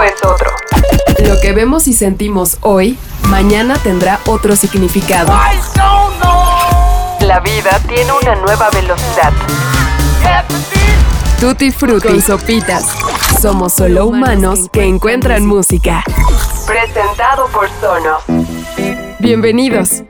es otro. Lo que vemos y sentimos hoy, mañana tendrá otro significado. La vida tiene una nueva velocidad. Tutti Frutti y Sopitas. Somos solo humanos que encuentran música. Presentado por Sonos. Bienvenidos.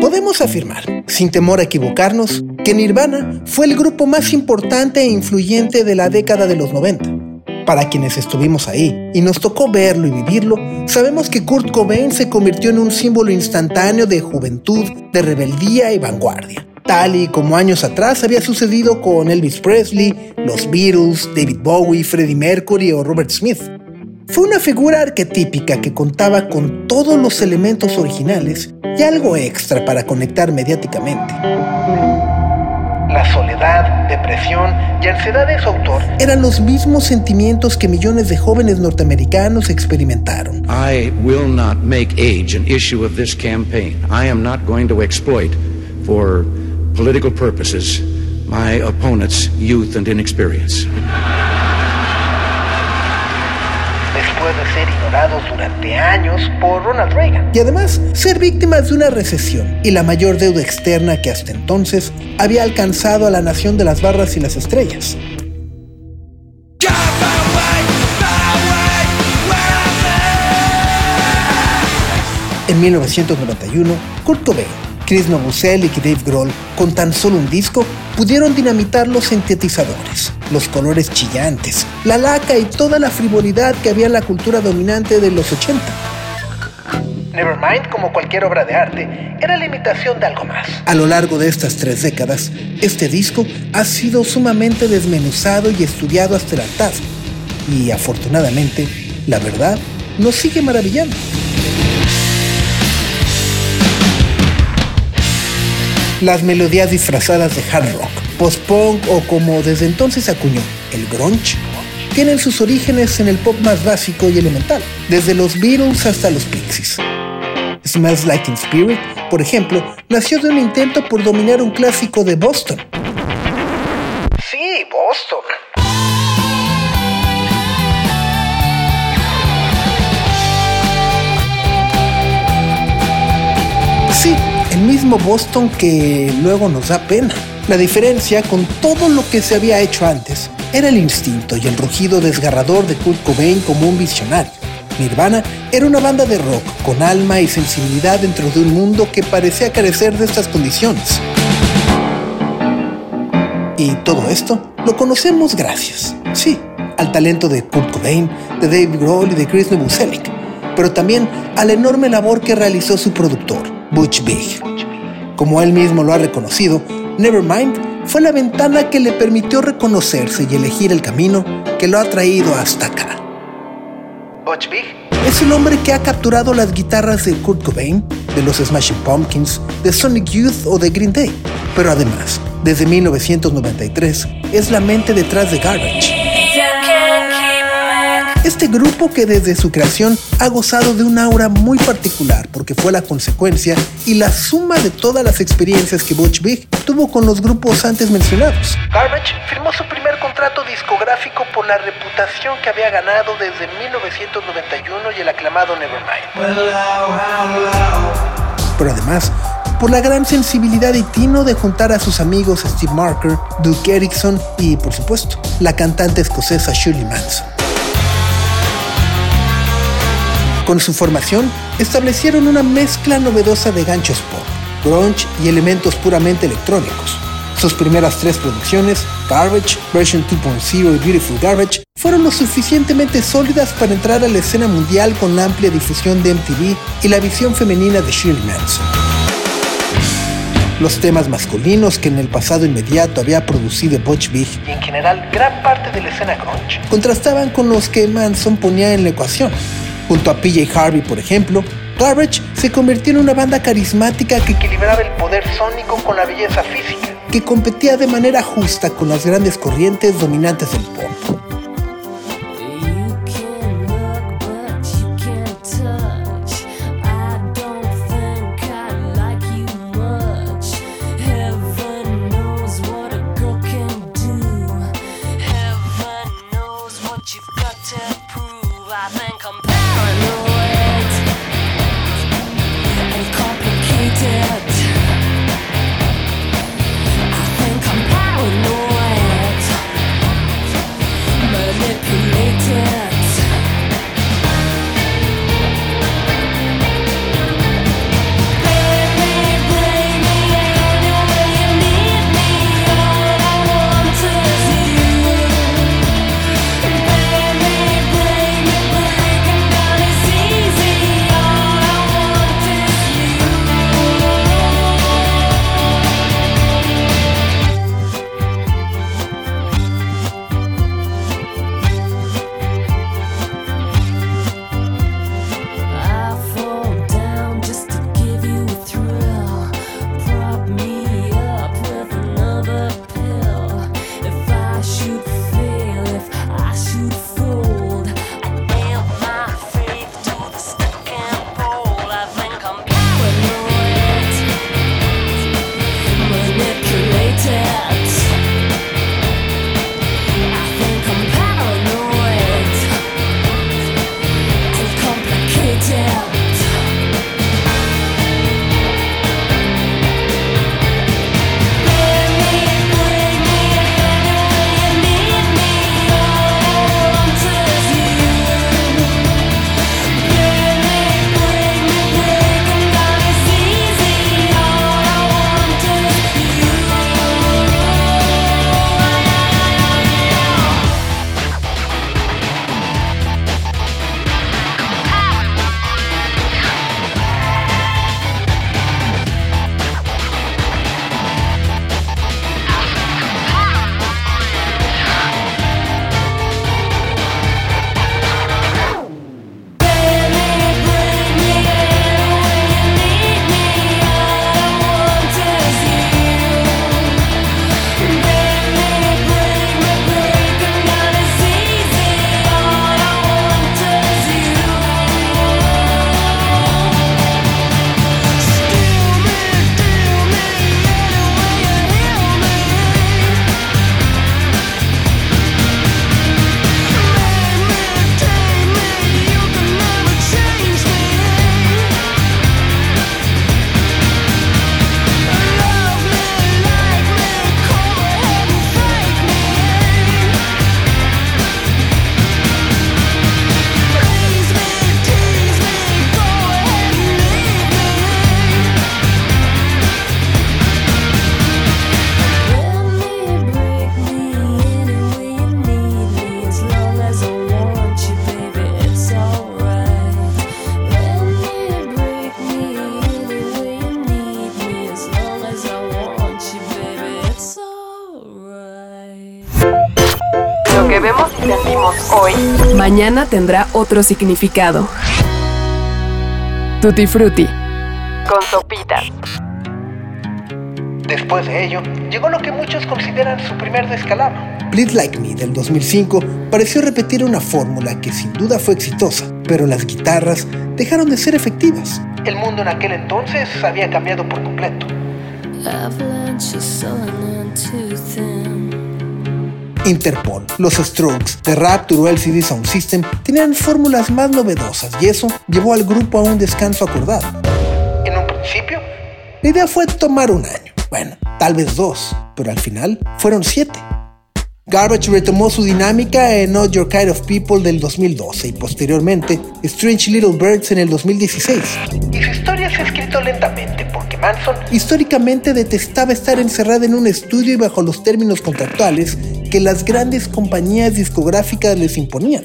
Podemos afirmar, sin temor a equivocarnos, que Nirvana fue el grupo más importante e influyente de la década de los 90. Para quienes estuvimos ahí y nos tocó verlo y vivirlo, sabemos que Kurt Cobain se convirtió en un símbolo instantáneo de juventud, de rebeldía y vanguardia. Tal y como años atrás había sucedido con Elvis Presley, los Beatles, David Bowie, Freddie Mercury o Robert Smith. Fue una figura arquetípica que contaba con todos los elementos originales y algo extra para conectar mediáticamente. La soledad, depresión y ansiedad de su autor eran los mismos sentimientos que millones de jóvenes norteamericanos experimentaron. I will not make age an issue of this campaign. I am not going to exploit for political purposes my opponent's youth and inexperience. Después de ser ignorados durante años por Ronald Reagan. Y además, ser víctimas de una recesión y la mayor deuda externa que hasta entonces había alcanzado a la nación de las barras y las estrellas. En 1991, Kurt Cobain, Chris Novoselic y Dave Grohl, con tan solo un disco, pudieron dinamitar los sintetizadores, los colores chillantes, la laca y toda la frivolidad que había en la cultura dominante de los 80. Nevermind, como cualquier obra de arte, era la imitación de algo más. A lo largo de estas tres décadas, este disco ha sido sumamente desmenuzado y estudiado hasta el hartazgo. Y afortunadamente, la verdad nos sigue maravillando. Las melodías disfrazadas de hard rock, post-punk o como desde entonces acuñó, el grunge, tienen sus orígenes en el pop más básico y elemental, desde los Beatles hasta los Pixies. Smells Like Teen Spirit, por ejemplo, nació de un intento por dominar un clásico de Boston. Sí, Boston. El mismo Boston que luego nos da pena. La diferencia con todo lo que se había hecho antes era el instinto y el rugido desgarrador de Kurt Cobain como un visionario. Nirvana era una banda de rock con alma y sensibilidad dentro de un mundo que parecía carecer de estas condiciones. Y todo esto lo conocemos gracias, sí, al talento de Kurt Cobain, de Dave Grohl y de Chris Novoselic, pero también a la enorme labor que realizó su productor, Butch Big. Como él mismo lo ha reconocido, Nevermind fue la ventana que le permitió reconocerse y elegir el camino que lo ha traído hasta acá. Butch Big es el hombre que ha capturado las guitarras de Kurt Cobain, de los Smashing Pumpkins, de Sonic Youth o de Green Day. Pero además, desde 1993, es la mente detrás de Garbage. Este grupo que desde su creación ha gozado de un aura muy particular porque fue la consecuencia y la suma de todas las experiencias que Butch Big tuvo con los grupos antes mencionados. Garbage firmó su primer contrato discográfico por la reputación que había ganado desde 1991 y el aclamado Nevermind. Pero además, por la gran sensibilidad y tino de juntar a sus amigos Steve Marker, Duke Erickson y, por supuesto, la cantante escocesa Shirley Manson. Con su formación, establecieron una mezcla novedosa de ganchos pop, grunge y elementos puramente electrónicos. Sus primeras tres producciones, Garbage, Version 2.0 y Beautiful Garbage, fueron lo suficientemente sólidas para entrar a la escena mundial con la amplia difusión de MTV y la visión femenina de Shirley Manson. Los temas masculinos que en el pasado inmediato había producido Butch Vig y en general gran parte de la escena grunge contrastaban con los que Manson ponía en la ecuación, Junto a PJ Harvey, por ejemplo, Garbage se convirtió en una banda carismática que equilibraba el poder sónico con la belleza física, que competía de manera justa con las grandes corrientes dominantes del pop. Hoy, mañana tendrá otro significado. Tutti Frutti. con sopitas. Después de ello, llegó lo que muchos consideran su primer descalabro. Bleed Like Me del 2005 pareció repetir una fórmula que sin duda fue exitosa, pero las guitarras dejaron de ser efectivas. El mundo en aquel entonces había cambiado por completo. Avalanche Interpol, los Strokes, The Rapture o LCD Sound System tenían fórmulas más novedosas y eso llevó al grupo a un descanso acordado. En un principio, la idea fue tomar un año, bueno, tal vez dos, pero al final fueron siete. Garbage retomó su dinámica en Not Your Kind of People del 2012 y posteriormente Strange Little Birds en el 2016. Y su historia se ha escrito lentamente porque Manson históricamente detestaba estar encerrado en un estudio y bajo los términos contractuales que las grandes compañías discográficas les imponían.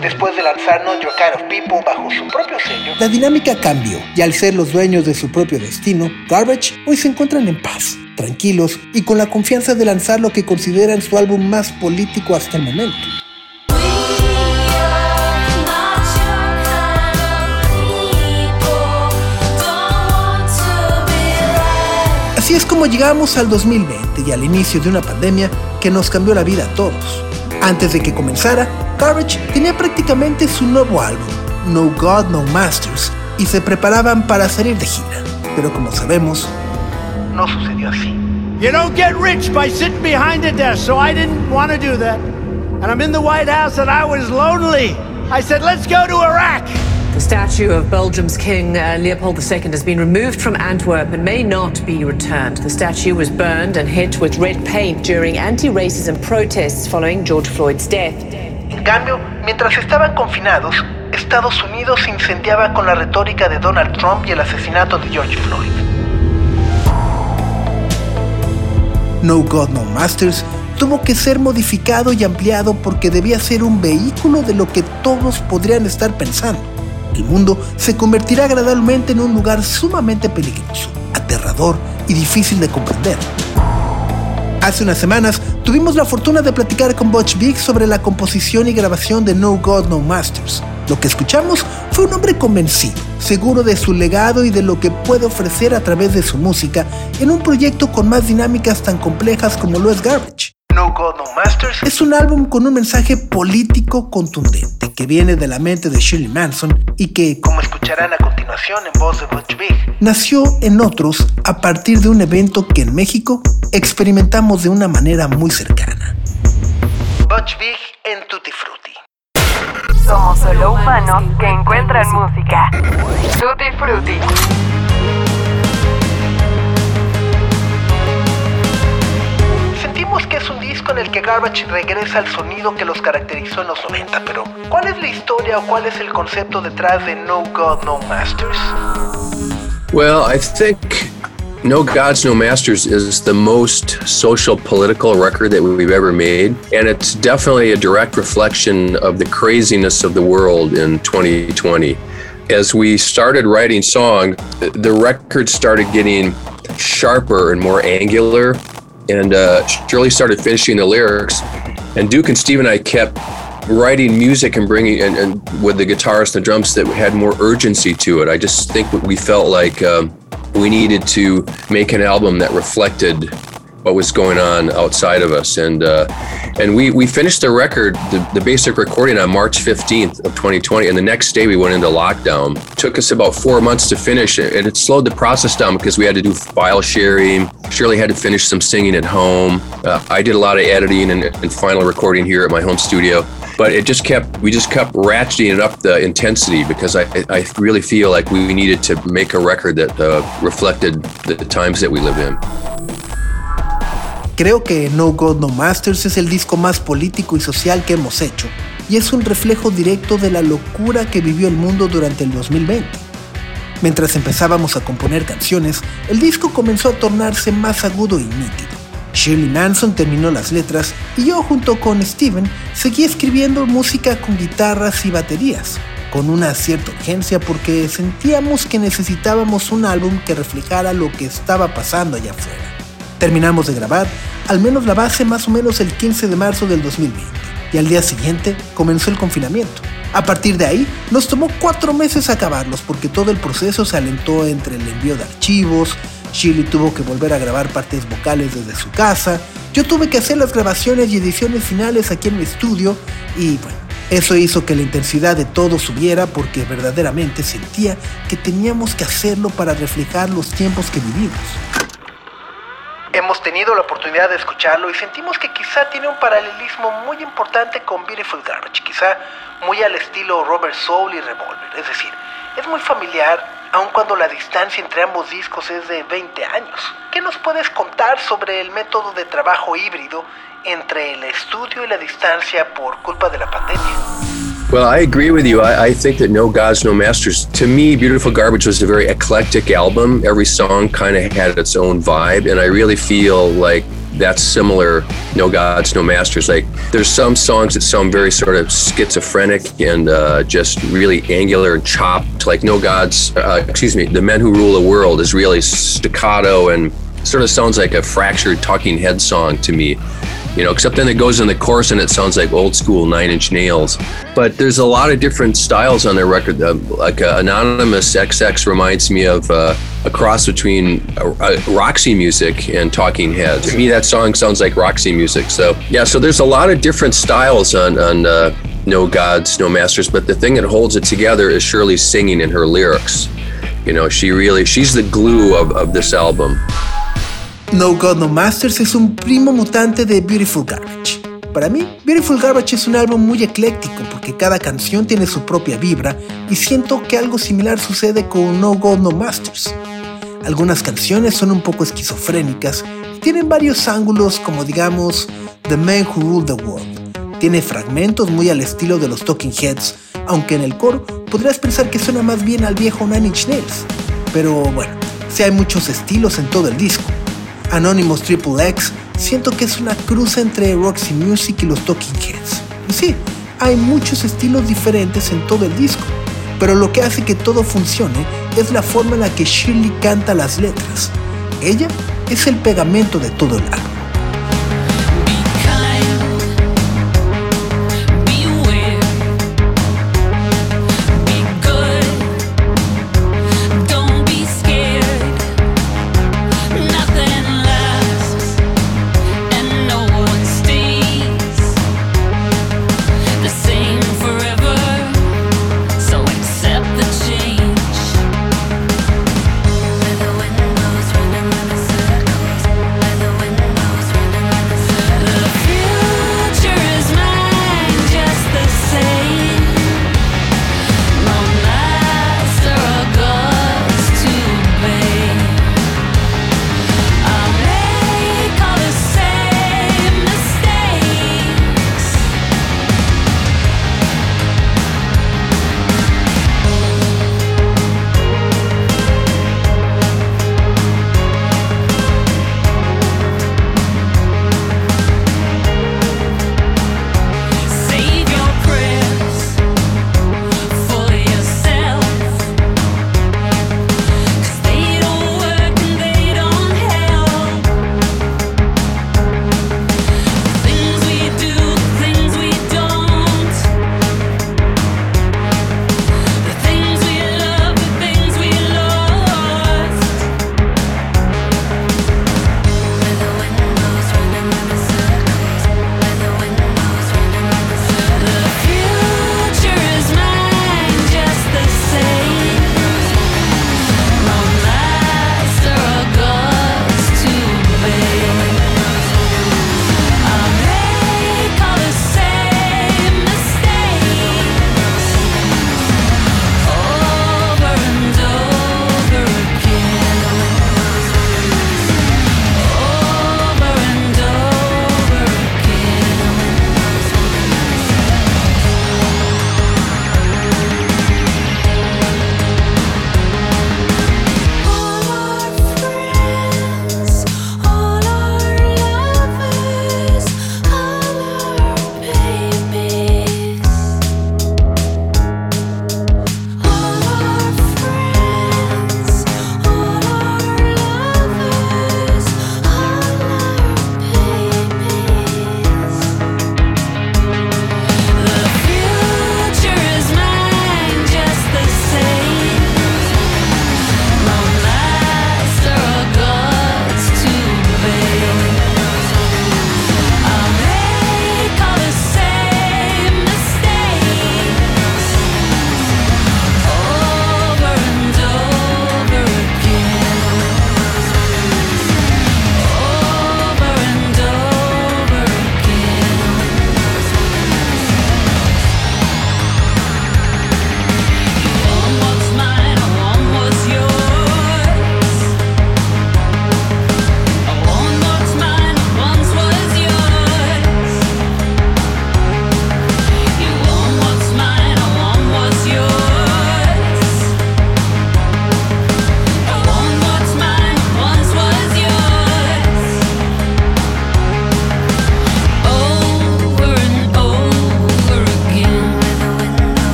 Después de lanzar Not Your Kind of People bajo su propio sello, la dinámica cambió y al ser los dueños de su propio destino, Garbage hoy se encuentran en paz, tranquilos y con la confianza de lanzar lo que consideran su álbum más político hasta el momento. Así es como llegamos al 2020 y al inicio de una pandemia que nos cambió la vida a todos. Antes de que comenzara, Garbage tenía prácticamente su nuevo álbum, No God, No Masters, y se preparaban para salir de gira. Pero como sabemos, no sucedió así. You don't get rich by sitting behind a desk, so I didn't want to do that. And I'm in the White House and I was lonely. I said, let's go to Iraq. The statue of Belgium's King uh, Leopold II has been removed from Antwerp and may not be returned. The statue was burned and hit with red paint during anti racism protests following George Floyd's death. En cambio, mientras estaban confinados, Estados Unidos se incendiaba con la retórica de Donald Trump y el asesinato de George Floyd. No God No Masters tuvo que ser modificado y ampliado porque debía ser un vehículo de lo que todos podrían estar pensando. El mundo se convertirá agradablemente en un lugar sumamente peligroso, aterrador y difícil de comprender. Hace unas semanas tuvimos la fortuna de platicar con Butch Vig sobre la composición y grabación de No God No Masters. Lo que escuchamos fue un hombre convencido, seguro de su legado y de lo que puede ofrecer a través de su música en un proyecto con más dinámicas tan complejas como lo es Garbage. No God No Masters es un álbum con un mensaje político contundente que viene de la mente de Shirley Manson y que, como escucharán a continuación en voz de Butch Vig, nació en otros a partir de un evento que en México experimentamos de una manera muy cercana. Butch Vig en Tutti Frutti. Somos solo humanos que encuentran música. Tutti Frutti. Sentimos que es un disco en el que Garbage regresa al sonido que los caracterizó en los 90, pero ¿cuál es la historia o cuál es el concepto detrás de No God, No Masters? Well, I think No Gods, No Masters is the most social political record that we've ever made. And it's definitely a direct reflection of the craziness of the world in 2020. As we started writing songs, the record started getting sharper and more angular. And uh, Shirley started finishing the lyrics. And Duke and Steve and I kept writing music and bringing and, and with the guitarists and the drums that had more urgency to it. I just think we felt like um, we needed to make an album that reflected what was going on outside of us, and uh, and we we finished the record, the, the basic recording on March 15th of 2020, and the next day we went into lockdown. took us about four months to finish it, and it slowed the process down because we had to do file sharing. Shirley had to finish some singing at home. Uh, I did a lot of editing and, and final recording here at my home studio but it just kept we just kept ratcheting it up the intensity because I, I really feel like we needed to make a record that uh, reflected the times that we live in. Creo que No God No Masters es el disco más político y social que hemos hecho y es un reflejo directo de la locura que vivió el mundo durante el 2020. Mientras empezábamos a componer canciones, el disco comenzó a tornarse más agudo y nítido. Shirley Manson terminó las letras y yo junto con Steven seguí escribiendo música con guitarras y baterías, con una cierta urgencia porque sentíamos que necesitábamos un álbum que reflejara lo que estaba pasando allá afuera. Terminamos de grabar, al menos la base más o menos el 15 de marzo del 2020, y al día siguiente comenzó el confinamiento. A partir de ahí, nos tomó cuatro meses acabarlos porque todo el proceso se alentó entre el envío de archivos, Shirley tuvo que volver a grabar partes vocales desde su casa, yo tuve que hacer las grabaciones y ediciones finales aquí en mi estudio y bueno, eso hizo que la intensidad de todo subiera porque verdaderamente sentía que teníamos que hacerlo para reflejar los tiempos que vivimos. Hemos tenido la oportunidad de escucharlo y sentimos que quizá tiene un paralelismo muy importante con Beautiful Garbage, quizá muy al estilo Robert Soul y Revolver, es decir, es muy familiar, aun cuando la distancia entre ambos discos es de 20 años. ¿Qué nos puedes contar sobre el método de trabajo híbrido entre el estudio y la distancia por culpa de la pandemia? Well, I agree with you. I, I, think that No Gods, No Masters, to me, Beautiful Garbage was a very eclectic album. Every song kind of had its own vibe, and I really feel like that's similar. No Gods, No Masters. Like, there's some songs that sound very sort of schizophrenic and uh, just really angular and chopped. Like No Gods, uh, excuse me, The Men Who Rule the World is really staccato and sort of sounds like a fractured Talking Head song to me you know, except then it goes in the chorus and it sounds like old school Nine Inch Nails. But there's a lot of different styles on their record. Uh, like uh, Anonymous XX reminds me of uh, a cross between uh, uh, Roxy music and Talking Heads. To me, that song sounds like Roxy music. So yeah, so there's a lot of different styles on on uh, No Gods, No Masters. But the thing that holds it together is Shirley singing in her lyrics. You know, she really she's the glue of, of this album. No God No Masters es un primo mutante de Beautiful Garbage. Para mí, Beautiful Garbage es un álbum muy ecléctico porque cada canción tiene su propia vibra y siento que algo similar sucede con No God No Masters. Algunas canciones son un poco esquizofrénicas y tienen varios ángulos como digamos The Man Who Ruled the World. Tiene fragmentos muy al estilo de los Talking Heads, aunque en el coro podrías pensar que suena más bien al viejo Nine Inch Nails. Pero bueno, sí hay muchos estilos en todo el disco. Anonymous Triple X, siento que es una cruz entre Roxy Music y los Talking Heads. Y sí, hay muchos estilos diferentes en todo el disco, pero lo que hace que todo funcione es la forma en la que Shirley canta las letras. Ella es el pegamento de todo el álbum.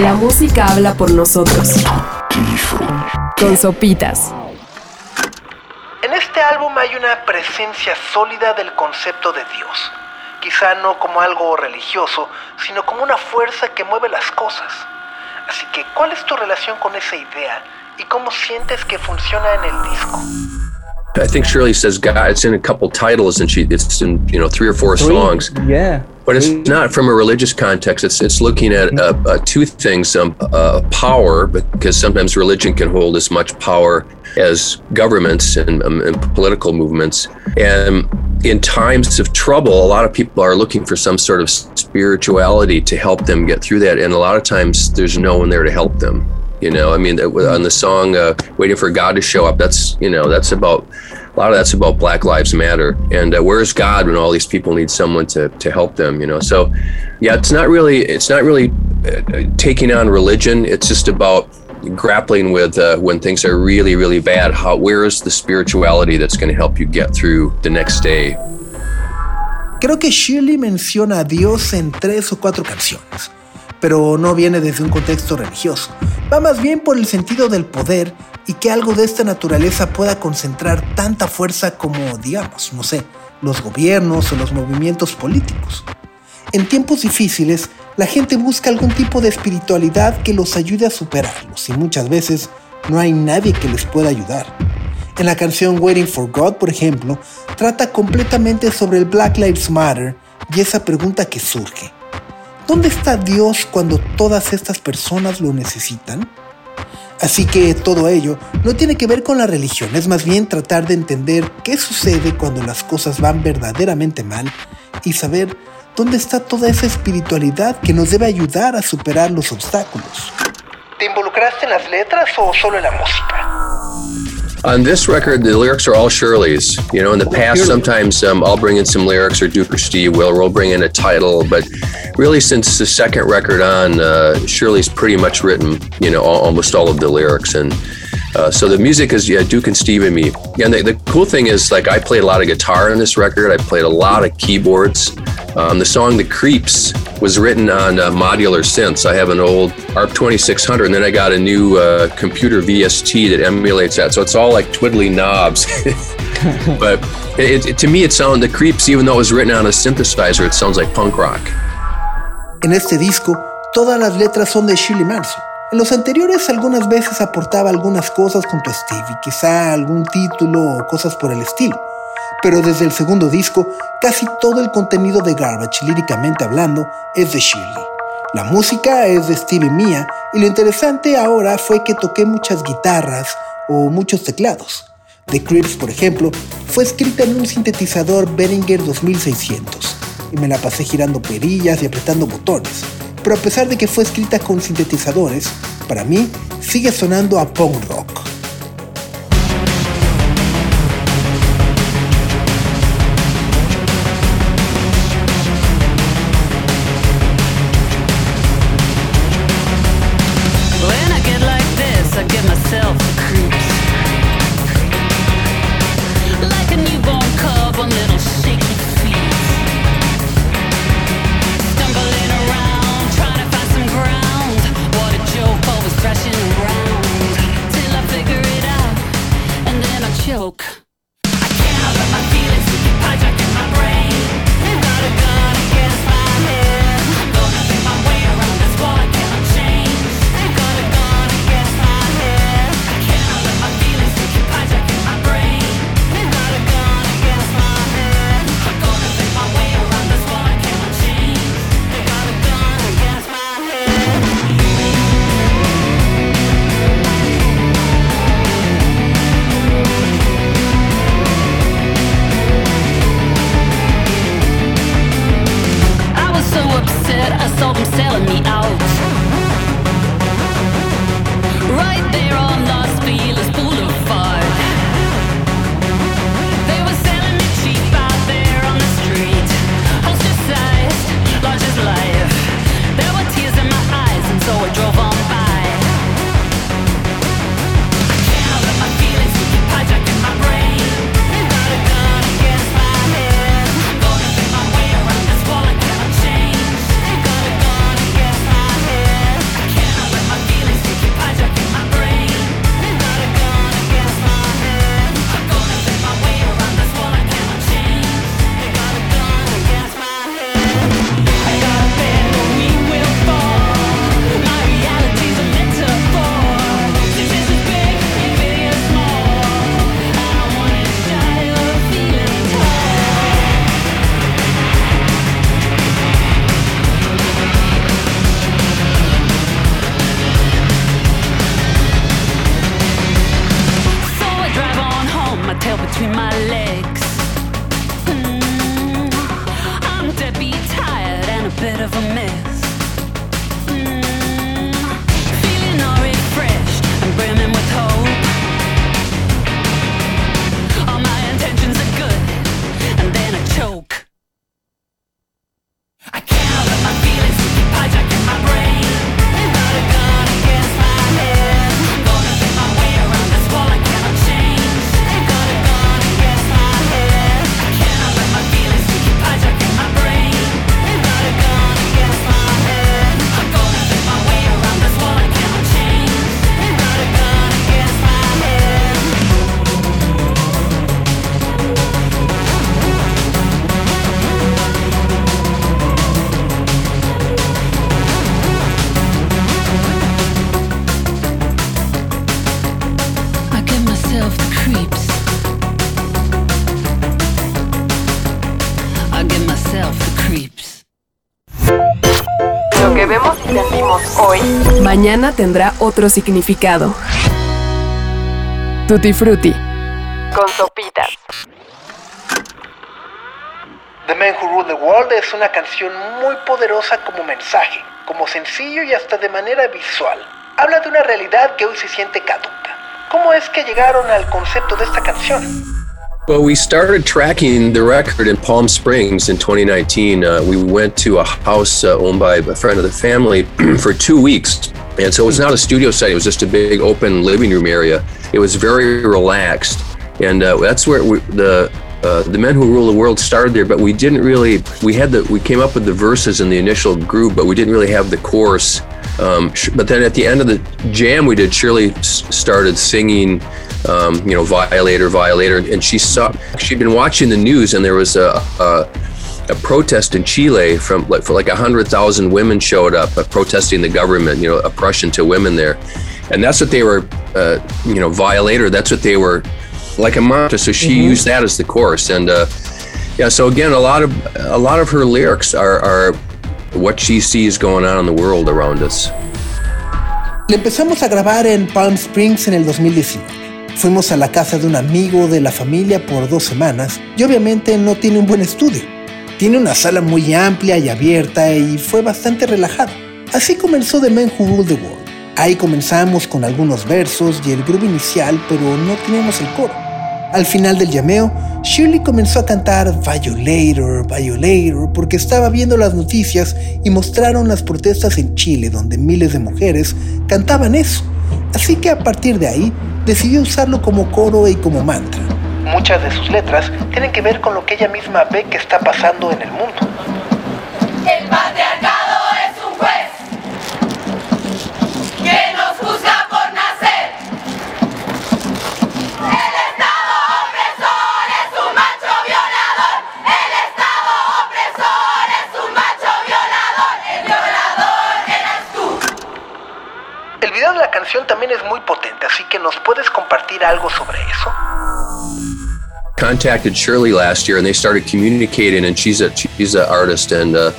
La música habla por nosotros. Con sopitas. En este álbum hay una presencia sólida del concepto de Dios. Quizá no como algo religioso, sino como una fuerza que mueve las cosas. Así que, ¿cuál es tu relación con esa idea y cómo sientes que funciona en el disco? I think Shirley says God. It's in a couple titles, and she it's in you know three or four Three. songs. Yeah. But it's not from a religious context. It's it's looking at uh, uh, two things: um, uh, power, because sometimes religion can hold as much power as governments and, um, and political movements. And in times of trouble, a lot of people are looking for some sort of spirituality to help them get through that. And a lot of times, there's no one there to help them. You know, I mean, on the song uh, "Waiting for God to Show Up," that's you know, that's about a lot of that's about Black Lives Matter. And uh, where's God when all these people need someone to to help them? You know, so yeah, it's not really it's not really uh, taking on religion. It's just about grappling with uh, when things are really really bad. How where is the spirituality that's going to help you get through the next day? Creo que Shirley menciona a Dios en tres o cuatro canciones, pero no viene desde un contexto religioso. Va más bien por el sentido del poder y que algo de esta naturaleza pueda concentrar tanta fuerza como, digamos, no sé, los gobiernos o los movimientos políticos. En tiempos difíciles, la gente busca algún tipo de espiritualidad que los ayude a superarlos y muchas veces no hay nadie que les pueda ayudar. En la canción Waiting for God, por ejemplo, trata completamente sobre el Black Lives Matter y esa pregunta que surge. ¿Dónde está Dios cuando todas estas personas lo necesitan? Así que todo ello no tiene que ver con la religión, es más bien tratar de entender qué sucede cuando las cosas van verdaderamente mal y saber dónde está toda esa espiritualidad que nos debe ayudar a superar los obstáculos. ¿Te involucraste en las letras o solo en la música? On this record, the lyrics are all Shirley's. You know, in the past, sometimes um, I'll bring in some lyrics, or Duke or Steve will, or we'll bring in a title. But really, since the second record on, uh, Shirley's pretty much written, you know, all, almost all of the lyrics. And uh, so the music is, yeah, Duke and Steve and me. And the, the cool thing is, like, I played a lot of guitar on this record, I played a lot of keyboards. Um, the song The Creeps was written on uh, modular synths. I have an old ARP 2600, and then I got a new uh, computer VST that emulates that. So it's all like twiddly knobs. but it, it, to me, it sounds The Creeps, even though it was written on a synthesizer, it sounds like punk rock. En este disco, todas las letras son de Shirley Manson. En los anteriores algunas veces aportaba algunas cosas junto a Steve y quizá algún título o cosas por el estilo. Pero desde el segundo disco, casi todo el contenido de Garbage, líricamente hablando, es de Shirley. La música es de Steve y mía, y lo interesante ahora fue que toqué muchas guitarras o muchos teclados. The Creeps, por ejemplo, fue escrita en un sintetizador Behringer 2600 y me la pasé girando perillas y apretando botones. Pero a pesar de que fue escrita con sintetizadores, para mí sigue sonando a punk rock. Mañana tendrá otro significado. Tutti Frutti. con sopitas. The Man Who Ruled the World es una canción muy poderosa como mensaje, como sencillo y hasta de manera visual. Habla de una realidad que hoy se siente caduca. ¿Cómo es que llegaron al concepto de esta canción? Well, we started tracking the record in Palm Springs in 2019. Uh, we went to a house uh, owned by a friend of the family for two weeks. And so it was not a studio site, it was just a big open living room area. It was very relaxed. And uh, that's where we, the uh, the men who rule the world started there, but we didn't really. We had the we came up with the verses in the initial group, but we didn't really have the chorus. Um, sh- but then at the end of the jam we did, Shirley s- started singing, um, you know, Violator, Violator, and she saw she'd been watching the news, and there was a. a a protest in Chile from like for like a hundred thousand women showed up uh, protesting the government, you know, oppression to women there, and that's what they were, uh, you know, violator. That's what they were, like a mantra. So she used that as the chorus, and uh, yeah. So again, a lot of a lot of her lyrics are are what she sees going on in the world around us. Le empezamos a grabar en Palm Springs en el 2019. Fuimos a la casa de un amigo de la familia por dos semanas y obviamente no tiene un buen estudio. Tiene una sala muy amplia y abierta y fue bastante relajado. Así comenzó The Man Who Ruled the World. Ahí comenzamos con algunos versos y el grupo inicial, pero no teníamos el coro. Al final del llameo, Shirley comenzó a cantar Violator, Violator, porque estaba viendo las noticias y mostraron las protestas en Chile, donde miles de mujeres cantaban eso. Así que a partir de ahí, decidió usarlo como coro y como mantra. Muchas de sus letras tienen que ver con lo que ella misma ve que está pasando en el mundo. El patriarcado compartir algo sobre eso. contacted Shirley last year, and they started communicating. And she's a she's an artist and uh,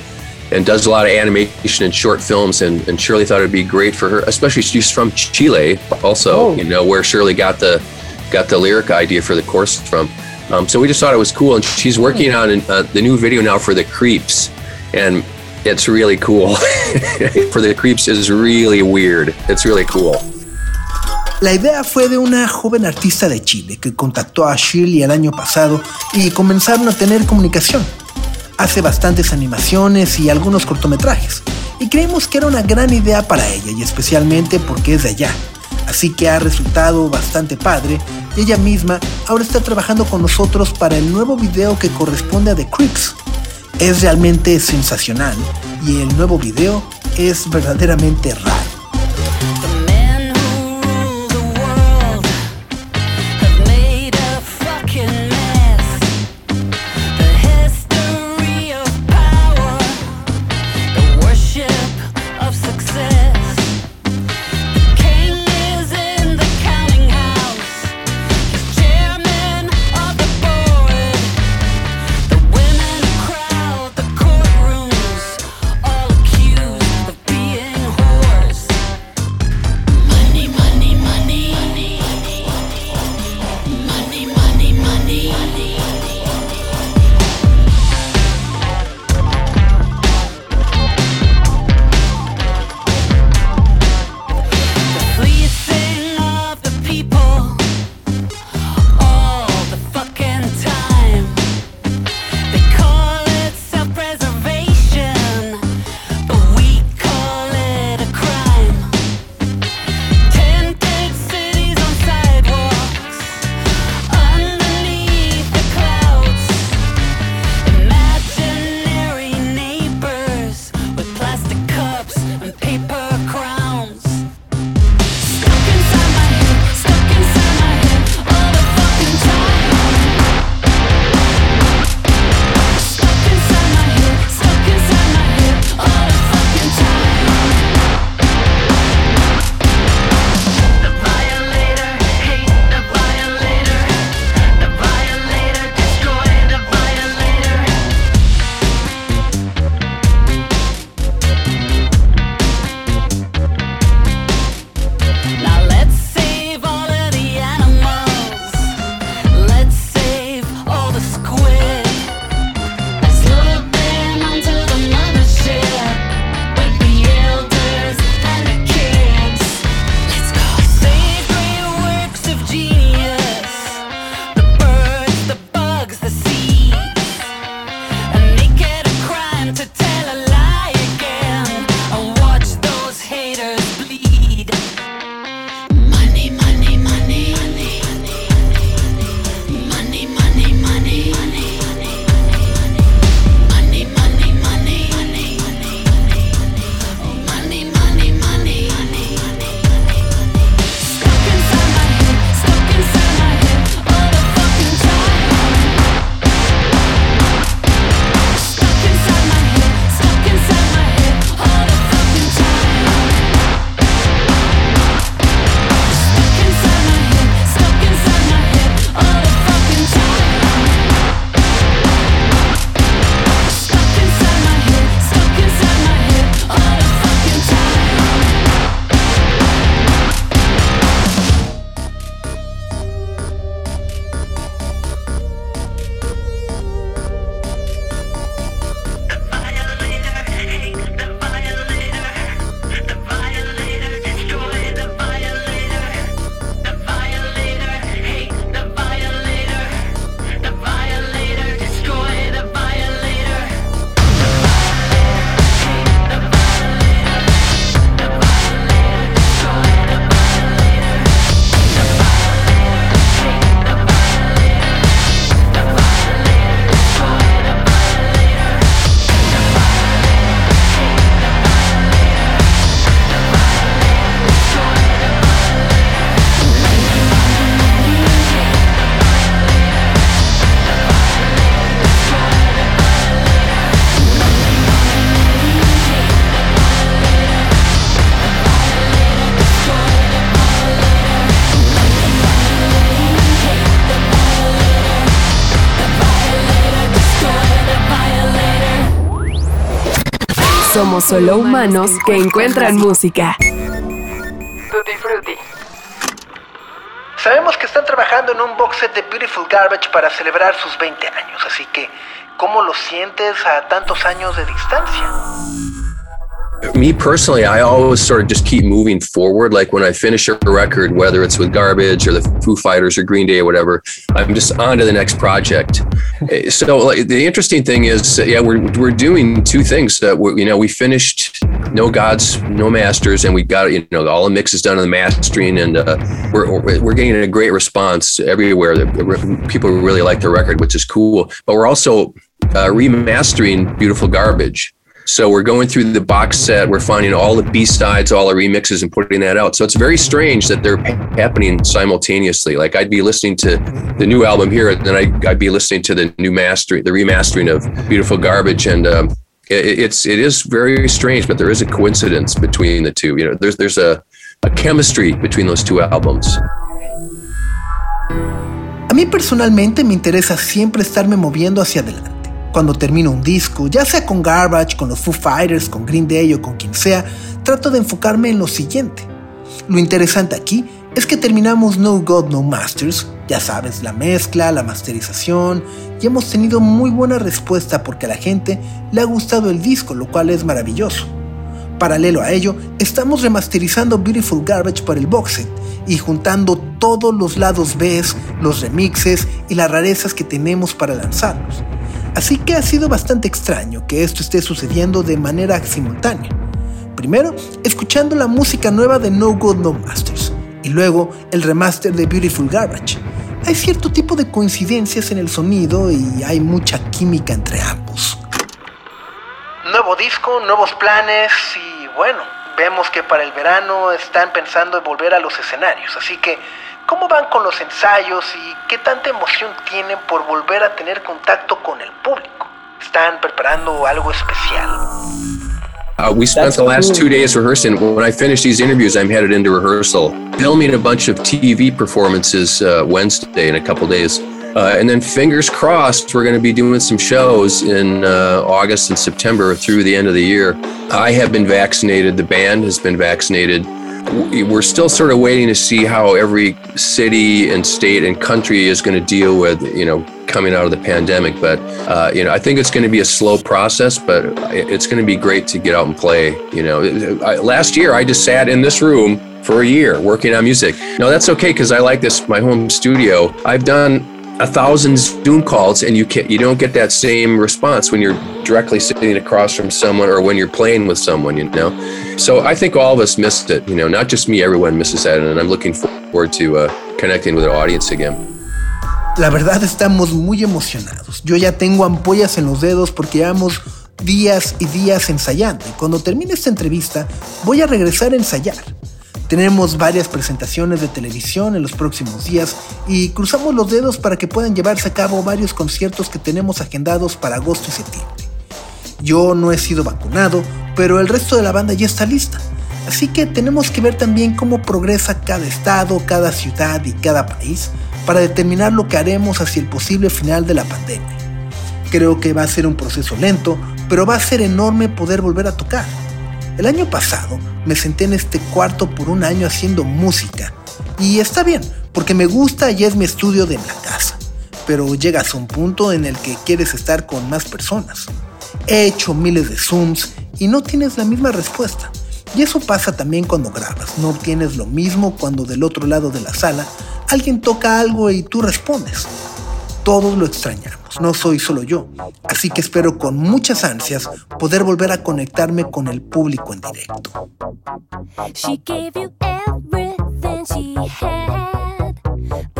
and does a lot of animation and short films. And, and Shirley thought it'd be great for her, especially she's from Chile, also. Oh. You know where Shirley got the got the lyric idea for the course from. Um, so we just thought it was cool, and she's working on uh, the new video now for the Creeps, and it's really cool. for the Creeps is really weird. It's really cool. La idea fue de una joven artista de Chile que contactó a Shirley el año pasado y comenzaron a tener comunicación. Hace bastantes animaciones y algunos cortometrajes, y creímos que era una gran idea para ella, y especialmente porque es de allá. Así que ha resultado bastante padre, y ella misma ahora está trabajando con nosotros para el nuevo video que corresponde a The Creeps. Es realmente sensacional, y el nuevo video es verdaderamente raro. Somos solo humanos que encuentran música. Tutti Frutti. Sabemos que están trabajando en un box set de Beautiful Garbage para celebrar sus 20 años, así que, ¿cómo lo sientes a tantos años de distancia? Me personally, I always sort of just keep moving forward. Like when I finish a record, whether it's with Garbage or the Foo Fighters or Green Day or whatever, I'm just on to the next project. So like, the interesting thing is, yeah, we're we're doing two things. That we you know we finished No Gods, No Masters, and we got you know all the mixes done in the mastering, and uh, we're we're getting a great response everywhere. People really like the record, which is cool. But we're also uh, remastering Beautiful Garbage. So we're going through the box set. We're finding all the B sides, all the remixes, and putting that out. So it's very strange that they're happening simultaneously. Like I'd be listening to the new album here, and then I, I'd be listening to the new mastering, the remastering of Beautiful Garbage, and um, it, it's it is very strange. But there is a coincidence between the two. You know, there's there's a a chemistry between those two albums. A mí personalmente me interesa siempre estarme moviendo hacia adelante. Cuando termino un disco, ya sea con Garbage, con los Foo Fighters, con Green Day o con quien sea, trato de enfocarme en lo siguiente. Lo interesante aquí es que terminamos No God No Masters, ya sabes, la mezcla, la masterización, y hemos tenido muy buena respuesta porque a la gente le ha gustado el disco, lo cual es maravilloso. Paralelo a ello, estamos remasterizando Beautiful Garbage para el box set y juntando todos los lados B, los remixes y las rarezas que tenemos para lanzarlos. Así que ha sido bastante extraño que esto esté sucediendo de manera simultánea. Primero, escuchando la música nueva de No Good No Masters y luego el remaster de Beautiful Garbage. Hay cierto tipo de coincidencias en el sonido y hay mucha química entre ambos. Nuevo disco, nuevos planes y bueno, vemos que para el verano están pensando en volver a los escenarios, así que ¿cómo van con los ensayos y qué tanta emoción tienen por volver a tener contacto con el público? ¿Están preparando algo especial? Uh, we spent the last two days rehearsing. When I finish these interviews, I'm headed into rehearsal, filming a bunch of TV performances uh, Wednesday in a couple days. Uh, and then, fingers crossed, we're going to be doing some shows in uh, August and September through the end of the year. I have been vaccinated, the band has been vaccinated. We're still sort of waiting to see how every city and state and country is going to deal with, you know, coming out of the pandemic. But, uh, you know, I think it's going to be a slow process, but it's going to be great to get out and play. You know, I, last year I just sat in this room for a year working on music. No, that's okay because I like this, my home studio. I've done a thousand Zoom calls and you can't, you don't get that same response when you're directly sitting across from someone or when you're playing with someone, you know. So I think all of us missed it, you know, not just me, everyone misses that, and I'm looking forward to uh, connecting with our audience again. La verdad estamos muy emocionados. Yo ya tengo ampollas en los dedos porque llevamos días y días ensayando y cuando termine esta entrevista voy a regresar a ensayar. Tenemos varias presentaciones de televisión en los próximos días y cruzamos los dedos para que puedan llevarse a cabo varios conciertos que tenemos agendados para agosto y septiembre. Yo no he sido vacunado, pero el resto de la banda ya está lista. Así que tenemos que ver también cómo progresa cada estado, cada ciudad y cada país para determinar lo que haremos hacia el posible final de la pandemia. Creo que va a ser un proceso lento, pero va a ser enorme poder volver a tocar. El año pasado me senté en este cuarto por un año haciendo música. Y está bien, porque me gusta y es mi estudio de la casa. Pero llegas a un punto en el que quieres estar con más personas. He hecho miles de Zooms y no tienes la misma respuesta. Y eso pasa también cuando grabas. No obtienes lo mismo cuando del otro lado de la sala alguien toca algo y tú respondes. Todos lo extrañamos, no soy solo yo. Así que espero con muchas ansias poder volver a conectarme con el público en directo.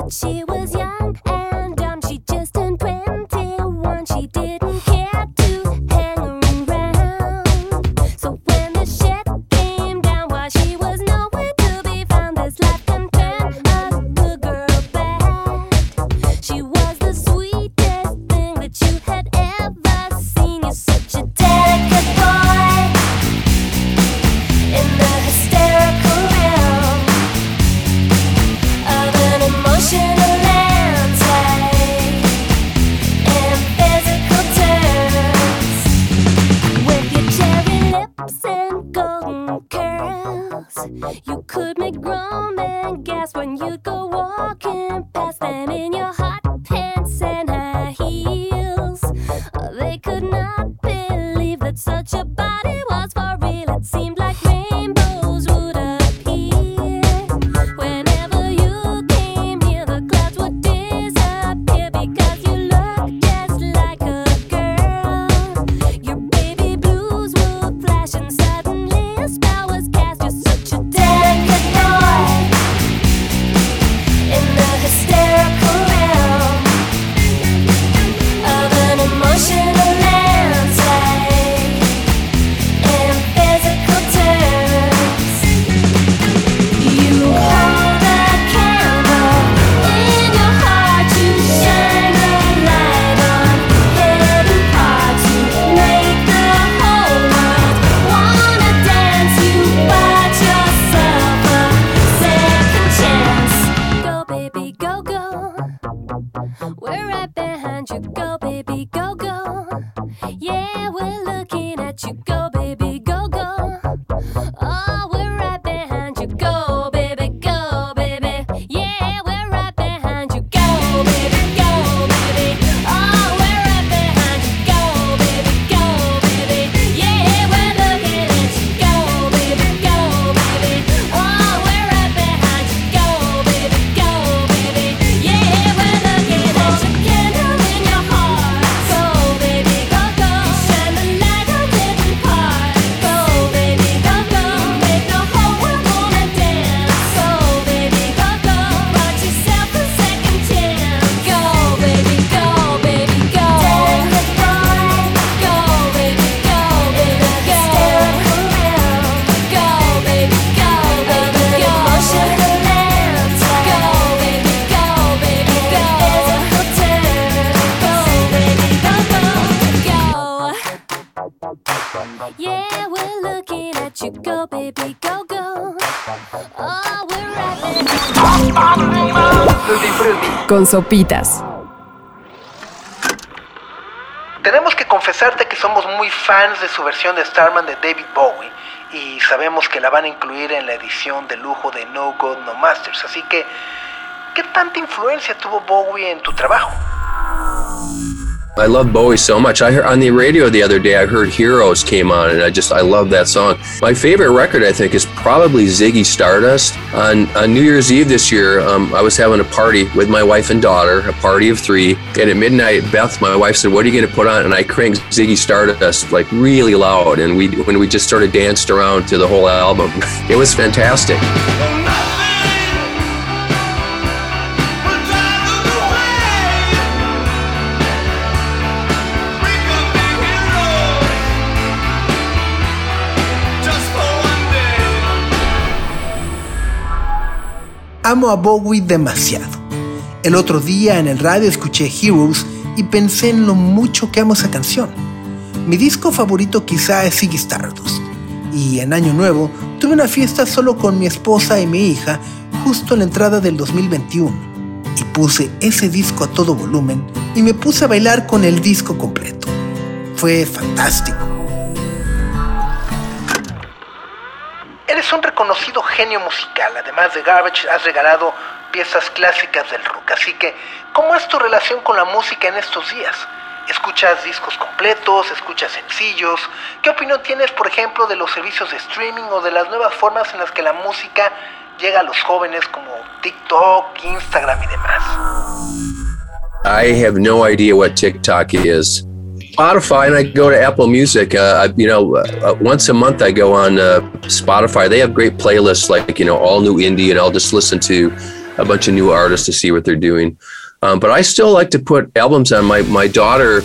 She such a Con sopitas. Tenemos que confesarte que somos muy fans de su versión de Starman de David Bowie y sabemos que la van a incluir en la edición de lujo de No God No Masters. Así que, ¿qué tanta influencia tuvo Bowie en tu trabajo? I love Bowie so much. I heard on the radio the other day. I heard "Heroes" came on, and I just I love that song. My favorite record, I think, is probably Ziggy Stardust. On on New Year's Eve this year, um, I was having a party with my wife and daughter, a party of three. And at midnight, Beth, my wife, said, "What are you going to put on?" And I cranked Ziggy Stardust like really loud, and we when we just sort of danced around to the whole album. It was fantastic. Amo a Bowie demasiado. El otro día en el radio escuché Heroes y pensé en lo mucho que amo esa canción. Mi disco favorito quizá es Ziggy Stardust. Y en Año Nuevo tuve una fiesta solo con mi esposa y mi hija justo en la entrada del 2021. Y puse ese disco a todo volumen y me puse a bailar con el disco completo. Fue fantástico. Reconocido genio musical. Además de Garbage, has regalado piezas clásicas del rock. Así que, ¿cómo es tu relación con la música en estos días? ¿Escuchas discos completos? ¿Escuchas sencillos? ¿Qué opinión tienes, por ejemplo, de los servicios de streaming o de las nuevas formas en las que la música llega a los jóvenes como TikTok, Instagram y demás? I have no idea what TikTok is. Spotify, and I go to Apple Music. Uh, I, you know, uh, once a month I go on uh, Spotify. They have great playlists like you know all new indie, and I'll just listen to a bunch of new artists to see what they're doing. Um, but I still like to put albums on. My my daughter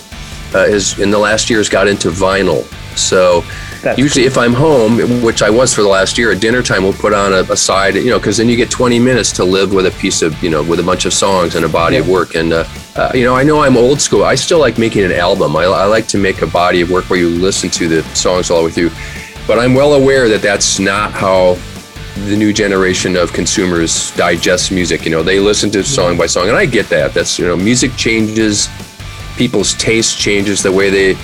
uh, is in the last years got into vinyl, so. That's Usually, if I'm home, which I was for the last year, at dinner time, we'll put on a, a side, you know, because then you get 20 minutes to live with a piece of, you know, with a bunch of songs and a body of work. And, uh, you know, I know I'm old school. I still like making an album. I, I like to make a body of work where you listen to the songs all the way through. But I'm well aware that that's not how the new generation of consumers digest music. You know, they listen to song by song, and I get that. That's you know, music changes, people's taste changes, the way they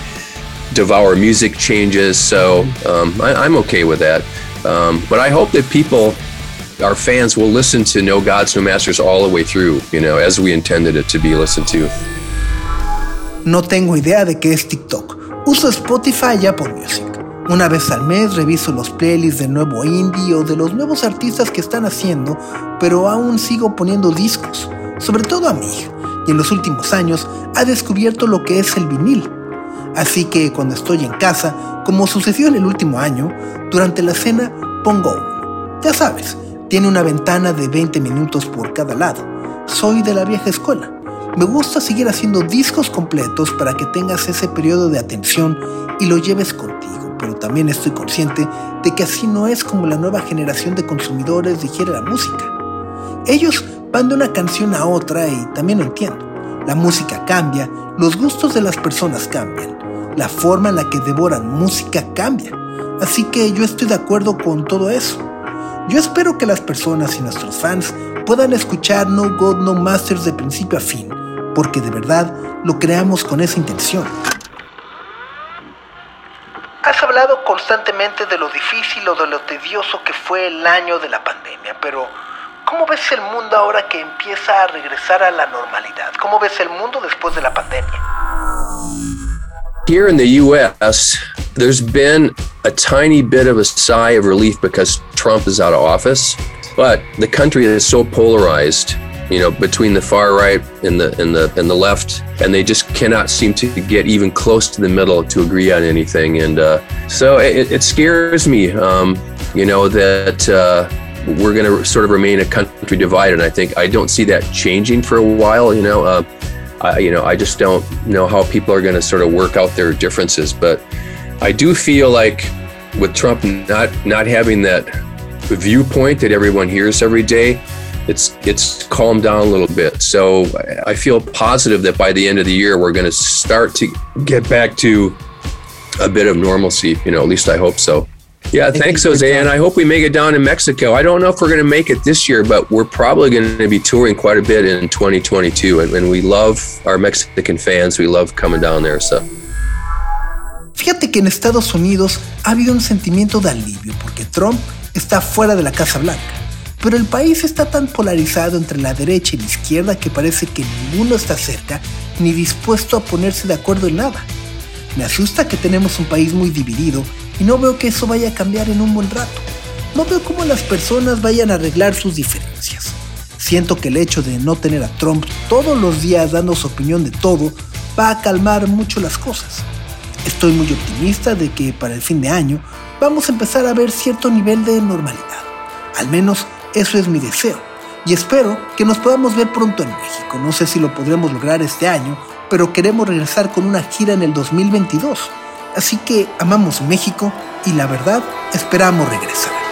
devour music changes. So um, I, I'm okay with that. Um, but I hope that people, our fans, will listen to No Gods, No Masters all the way through. You know, as we intended it to be listened to. No tengo idea de qué es TikTok. Uso Spotify y Apple Music. Una vez al mes reviso los playlists del nuevo indie o de los nuevos artistas que están haciendo, pero aún sigo poniendo discos, sobre todo a mi hija, y en los últimos años ha descubierto lo que es el vinil. Así que cuando estoy en casa, como sucedió en el último año, durante la cena pongo. Ya sabes, tiene una ventana de 20 minutos por cada lado. Soy de la vieja escuela. Me gusta seguir haciendo discos completos para que tengas ese periodo de atención y lo lleves contigo, pero también estoy consciente de que así no es como la nueva generación de consumidores digiere la música. Ellos van de una canción a otra y también lo entiendo. La música cambia, los gustos de las personas cambian, la forma en la que devoran música cambia. Así que yo estoy de acuerdo con todo eso. Yo espero que las personas y nuestros fans puedan escuchar No God No Masters de principio a fin, porque de verdad lo creamos con esa intención. Has hablado constantemente de lo difícil o de lo tedioso que fue el año de la pandemia, pero ¿cómo ves el mundo ahora que empieza a regresar a la normalidad? ¿Cómo ves el mundo después de la pandemia? Here in the US, there's been a tiny bit of a sigh of relief because Trump is out of office, but the country is so polarized, you know, between the far right and the and the and the left, and they just cannot seem to get even close to the middle to agree on anything. And uh, so it, it scares me, um, you know, that uh, we're going to sort of remain a country divided. And I think I don't see that changing for a while. You know, uh, I, you know, I just don't know how people are going to sort of work out their differences. But I do feel like with Trump not not having that viewpoint that everyone hears every day, it's it's calmed down a little bit. So I feel positive that by the end of the year we're going to start to get back to a bit of normalcy. You know, at least I hope so. Yeah, thanks, Jose. And I hope we make it down in Mexico. I don't know if we're going to make it this year, but we're probably going to be touring quite a bit in 2022. And, and we love our Mexican fans. We love coming down there. So. Fíjate que en Estados Unidos ha habido un sentimiento de alivio porque Trump está fuera de la Casa Blanca. Pero el país está tan polarizado entre la derecha y la izquierda que parece que ninguno está cerca ni dispuesto a ponerse de acuerdo en nada. Me asusta que tenemos un país muy dividido y no veo que eso vaya a cambiar en un buen rato. No veo cómo las personas vayan a arreglar sus diferencias. Siento que el hecho de no tener a Trump todos los días dando su opinión de todo va a calmar mucho las cosas. Estoy muy optimista de que para el fin de año vamos a empezar a ver cierto nivel de normalidad. Al menos eso es mi deseo. Y espero que nos podamos ver pronto en México. No sé si lo podremos lograr este año, pero queremos regresar con una gira en el 2022. Así que amamos México y la verdad esperamos regresar.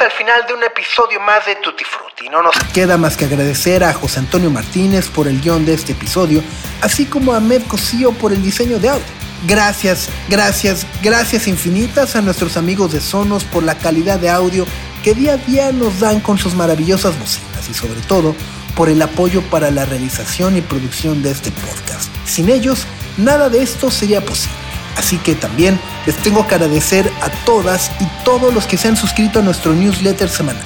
Al final de un episodio más de Tutti Frutti. No nos queda más que agradecer a José Antonio Martínez por el guion de este episodio, así como a Med Cosío por el diseño de audio. Gracias, gracias, gracias infinitas a nuestros amigos de Sonos por la calidad de audio que día a día nos dan con sus maravillosas bocinas y sobre todo por el apoyo para la realización y producción de este podcast. Sin ellos, nada de esto sería posible. Así que también les tengo que agradecer a todas y todos los que se han suscrito a nuestro newsletter semanal,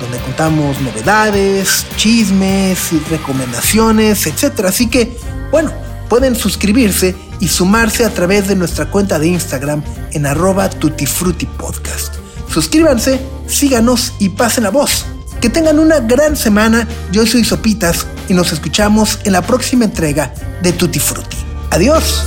donde contamos novedades, chismes y recomendaciones, etc. Así que, bueno, pueden suscribirse y sumarse a través de nuestra cuenta de Instagram en arroba tutifrutipodcast. Suscríbanse, síganos y pasen la voz. Que tengan una gran semana. Yo soy Sopitas y nos escuchamos en la próxima entrega de Tutti Frutti. Adiós.